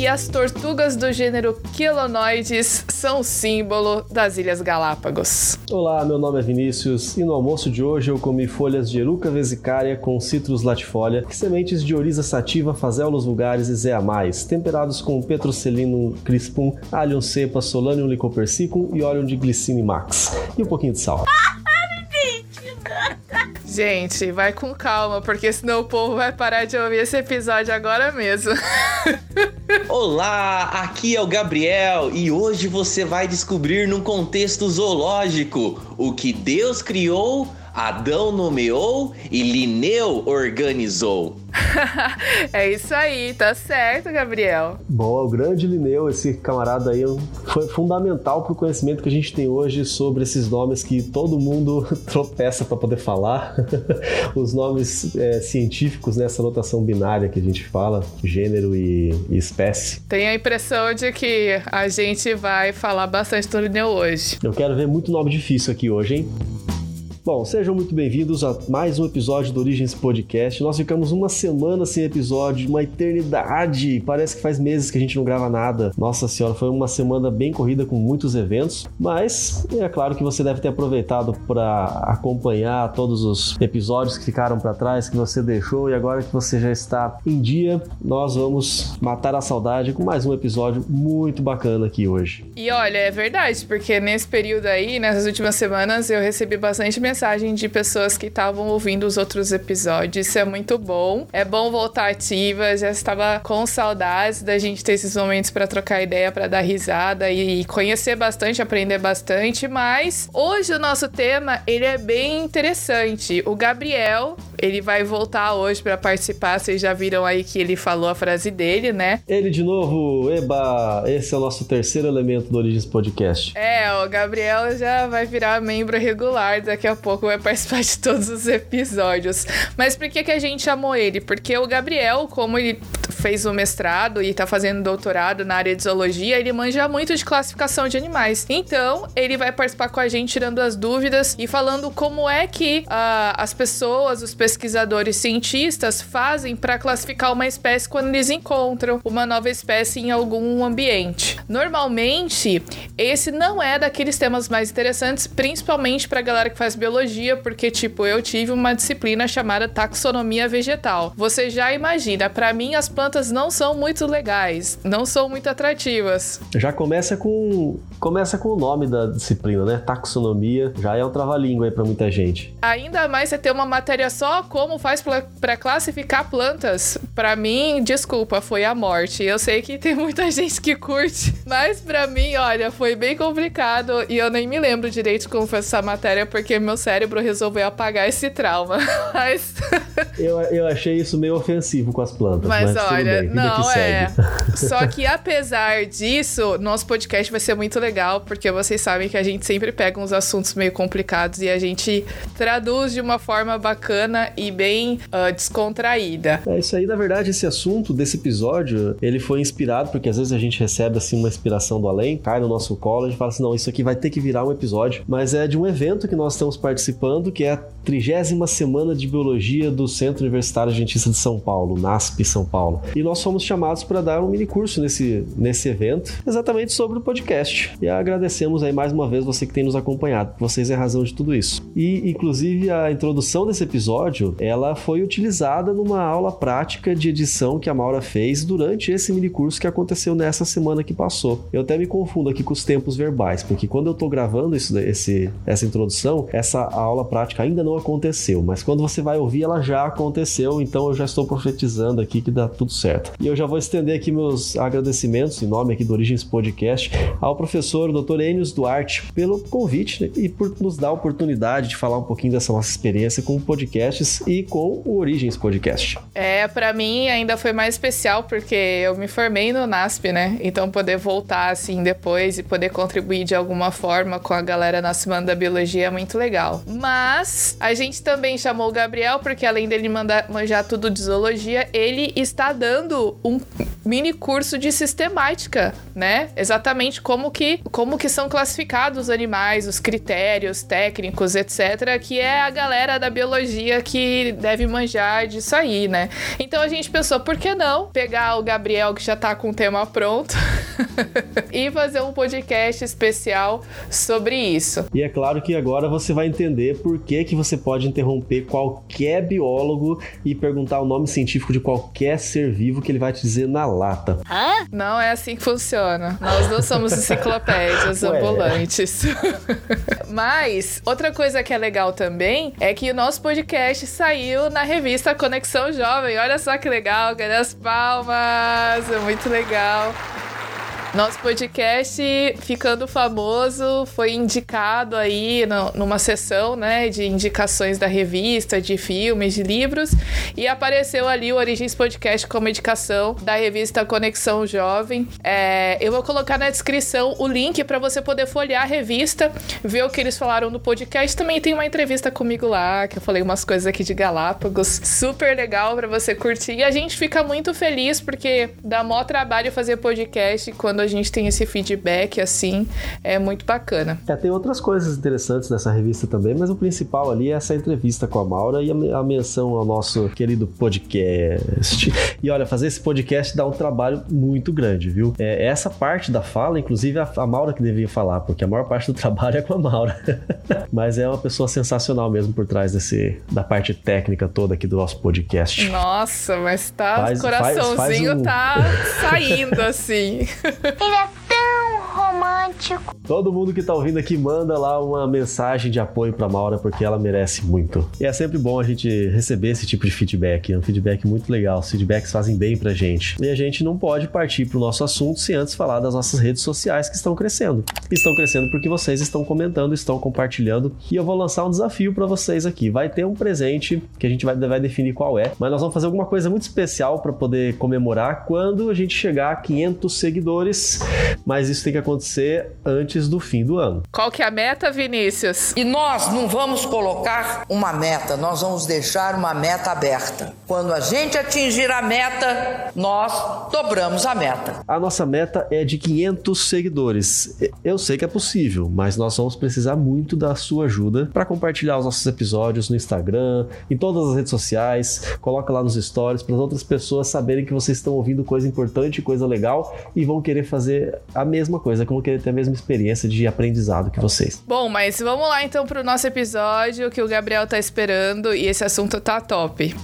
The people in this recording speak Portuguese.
E as tortugas do gênero Quelonoides são o símbolo das Ilhas Galápagos. Olá, meu nome é Vinícius e no almoço de hoje eu comi folhas de eruca vesicária com citrus latifolia, sementes de oriza sativa, fazelos vulgares e zeamais, temperados com petrocelino crispum, alho cepa, solanium licopersicum e óleo de glicine max e um pouquinho de sal. Gente, vai com calma, porque senão o povo vai parar de ouvir esse episódio agora mesmo. Olá, aqui é o Gabriel e hoje você vai descobrir num contexto zoológico o que Deus criou Adão nomeou e Lineu organizou. é isso aí, tá certo, Gabriel. Boa, o grande Lineu, esse camarada aí, foi fundamental pro conhecimento que a gente tem hoje sobre esses nomes que todo mundo tropeça para poder falar. Os nomes é, científicos nessa notação binária que a gente fala, gênero e, e espécie. Tenho a impressão de que a gente vai falar bastante do Lineu hoje. Eu quero ver muito nome difícil aqui hoje, hein? Bom, sejam muito bem-vindos a mais um episódio do Origens Podcast. Nós ficamos uma semana sem episódio, uma eternidade. Parece que faz meses que a gente não grava nada. Nossa senhora, foi uma semana bem corrida com muitos eventos, mas é claro que você deve ter aproveitado para acompanhar todos os episódios que ficaram para trás, que você deixou e agora que você já está em dia, nós vamos matar a saudade com mais um episódio muito bacana aqui hoje. E olha, é verdade, porque nesse período aí, nessas últimas semanas, eu recebi bastante mensagem de pessoas que estavam ouvindo os outros episódios. Isso é muito bom. É bom voltar ativa. Já estava com saudades da gente ter esses momentos para trocar ideia, para dar risada e conhecer bastante, aprender bastante. Mas hoje o nosso tema ele é bem interessante. O Gabriel ele vai voltar hoje para participar. Vocês já viram aí que ele falou a frase dele, né? Ele de novo, eba! Esse é o nosso terceiro elemento do Origens Podcast. É, o Gabriel já vai virar membro regular daqui a pouco vai participar de todos os episódios. Mas por que, que a gente chamou ele? Porque o Gabriel, como ele fez o mestrado e tá fazendo doutorado na área de zoologia, ele manja muito de classificação de animais. Então, ele vai participar com a gente tirando as dúvidas e falando como é que uh, as pessoas, os pesquisadores cientistas fazem para classificar uma espécie quando eles encontram uma nova espécie em algum ambiente. Normalmente, esse não é daqueles temas mais interessantes, principalmente para galera que faz biologia, porque tipo, eu tive uma disciplina chamada taxonomia vegetal. Você já imagina, para mim as plantas não são muito legais, não são muito atrativas. Já começa com começa com o nome da disciplina, né? Taxonomia, já é um trava-língua aí para muita gente. Ainda mais você ter uma matéria só como faz para classificar plantas. Para mim, desculpa, foi a morte. Eu sei que tem muita gente que curte, mas para mim, olha, foi bem complicado e eu nem me lembro direito como foi essa matéria porque meu cérebro resolveu apagar esse trauma. Mas. Eu, eu achei isso meio ofensivo com as plantas. Mas, mas olha, bem, não, é. Só que apesar disso, nosso podcast vai ser muito legal, porque vocês sabem que a gente sempre pega uns assuntos meio complicados e a gente traduz de uma forma bacana e bem uh, descontraída. É isso aí, na verdade, esse assunto desse episódio, ele foi inspirado, porque às vezes a gente recebe assim uma inspiração do além, cai no nosso colo, a gente fala assim, não, isso aqui vai ter que virar um episódio, mas é de um evento que nós estamos participando, que é a trigésima semana de biologia do Centro Universitário Adventista de São Paulo, NASP São Paulo. E nós fomos chamados para dar um mini curso nesse, nesse evento, exatamente sobre o podcast. E agradecemos aí mais uma vez você que tem nos acompanhado. Vocês é a razão de tudo isso. E inclusive a introdução desse episódio, ela foi utilizada numa aula prática de edição que a Maura fez durante esse mini curso que aconteceu nessa semana que passou. Eu até me confundo aqui com os tempos verbais, porque quando eu tô gravando isso, esse, essa introdução, essa aula prática ainda não aconteceu, mas quando você vai ouvir, ela já aconteceu, então eu já estou profetizando aqui que dá tudo certo. E eu já vou estender aqui meus agradecimentos em nome aqui do Origens Podcast ao professor Dr. Enios Duarte pelo convite né, e por nos dar a oportunidade de falar um pouquinho dessa nossa experiência com podcasts e com o Origens Podcast. É, para mim ainda foi mais especial porque eu me formei no NASP, né? Então poder voltar assim depois e poder contribuir de alguma forma com a galera na Semana da Biologia é muito legal. Mas a gente também chamou o Gabriel, porque além dele mandar, manjar tudo de zoologia, ele está dando um mini curso de sistemática, né? Exatamente como que, como que são classificados os animais, os critérios técnicos, etc. Que é a galera da biologia que deve manjar disso aí, né? Então a gente pensou, por que não pegar o Gabriel, que já tá com o tema pronto, e fazer um podcast especial sobre isso. E é claro que agora você vai entender por que, que você pode interromper qualquer biólogo e perguntar o nome científico de qualquer ser vivo que ele vai te dizer na lata. Hã? Não é assim que funciona. Nós não somos enciclopédias ambulantes. Mas, outra coisa que é legal também é que o nosso podcast saiu na revista Conexão Jovem. Olha só que legal, cadê as palmas? É muito legal. Nosso podcast, ficando famoso, foi indicado aí no, numa sessão, né, de indicações da revista, de filmes, de livros, e apareceu ali o Origens Podcast como indicação da revista Conexão Jovem. É, eu vou colocar na descrição o link para você poder folhear a revista, ver o que eles falaram no podcast. Também tem uma entrevista comigo lá, que eu falei umas coisas aqui de Galápagos, super legal para você curtir. E a gente fica muito feliz porque dá maior trabalho fazer podcast quando quando a gente tem esse feedback assim, é muito bacana. É, tem outras coisas interessantes nessa revista também, mas o principal ali é essa entrevista com a Maura e a, a menção ao nosso querido podcast. E olha, fazer esse podcast dá um trabalho muito grande, viu? É, essa parte da fala, inclusive a, a Maura que devia falar, porque a maior parte do trabalho é com a Maura. mas é uma pessoa sensacional mesmo por trás desse da parte técnica toda aqui do nosso podcast. Nossa, mas tá, faz, coraçãozinho faz, faz um... tá saindo assim. Ele é tão Todo mundo que tá ouvindo aqui manda lá uma mensagem de apoio pra Maura, porque ela merece muito. E é sempre bom a gente receber esse tipo de feedback. É um feedback muito legal. Os feedbacks fazem bem pra gente. E a gente não pode partir pro nosso assunto sem antes falar das nossas redes sociais que estão crescendo. Estão crescendo porque vocês estão comentando, estão compartilhando. E eu vou lançar um desafio para vocês aqui. Vai ter um presente que a gente vai, vai definir qual é, mas nós vamos fazer alguma coisa muito especial para poder comemorar quando a gente chegar a 500 seguidores. Mas isso tem que acontecer antes do fim do ano. Qual que é a meta, Vinícius? E nós não vamos colocar uma meta, nós vamos deixar uma meta aberta. Quando a gente atingir a meta, nós dobramos a meta. A nossa meta é de 500 seguidores. Eu sei que é possível, mas nós vamos precisar muito da sua ajuda para compartilhar os nossos episódios no Instagram, em todas as redes sociais. Coloca lá nos stories para as outras pessoas saberem que vocês estão ouvindo coisa importante, coisa legal e vão querer fazer a mesma coisa, como querer ter a mesma experiência de aprendizado que vocês. Bom, mas vamos lá então pro nosso episódio que o Gabriel tá esperando e esse assunto tá top.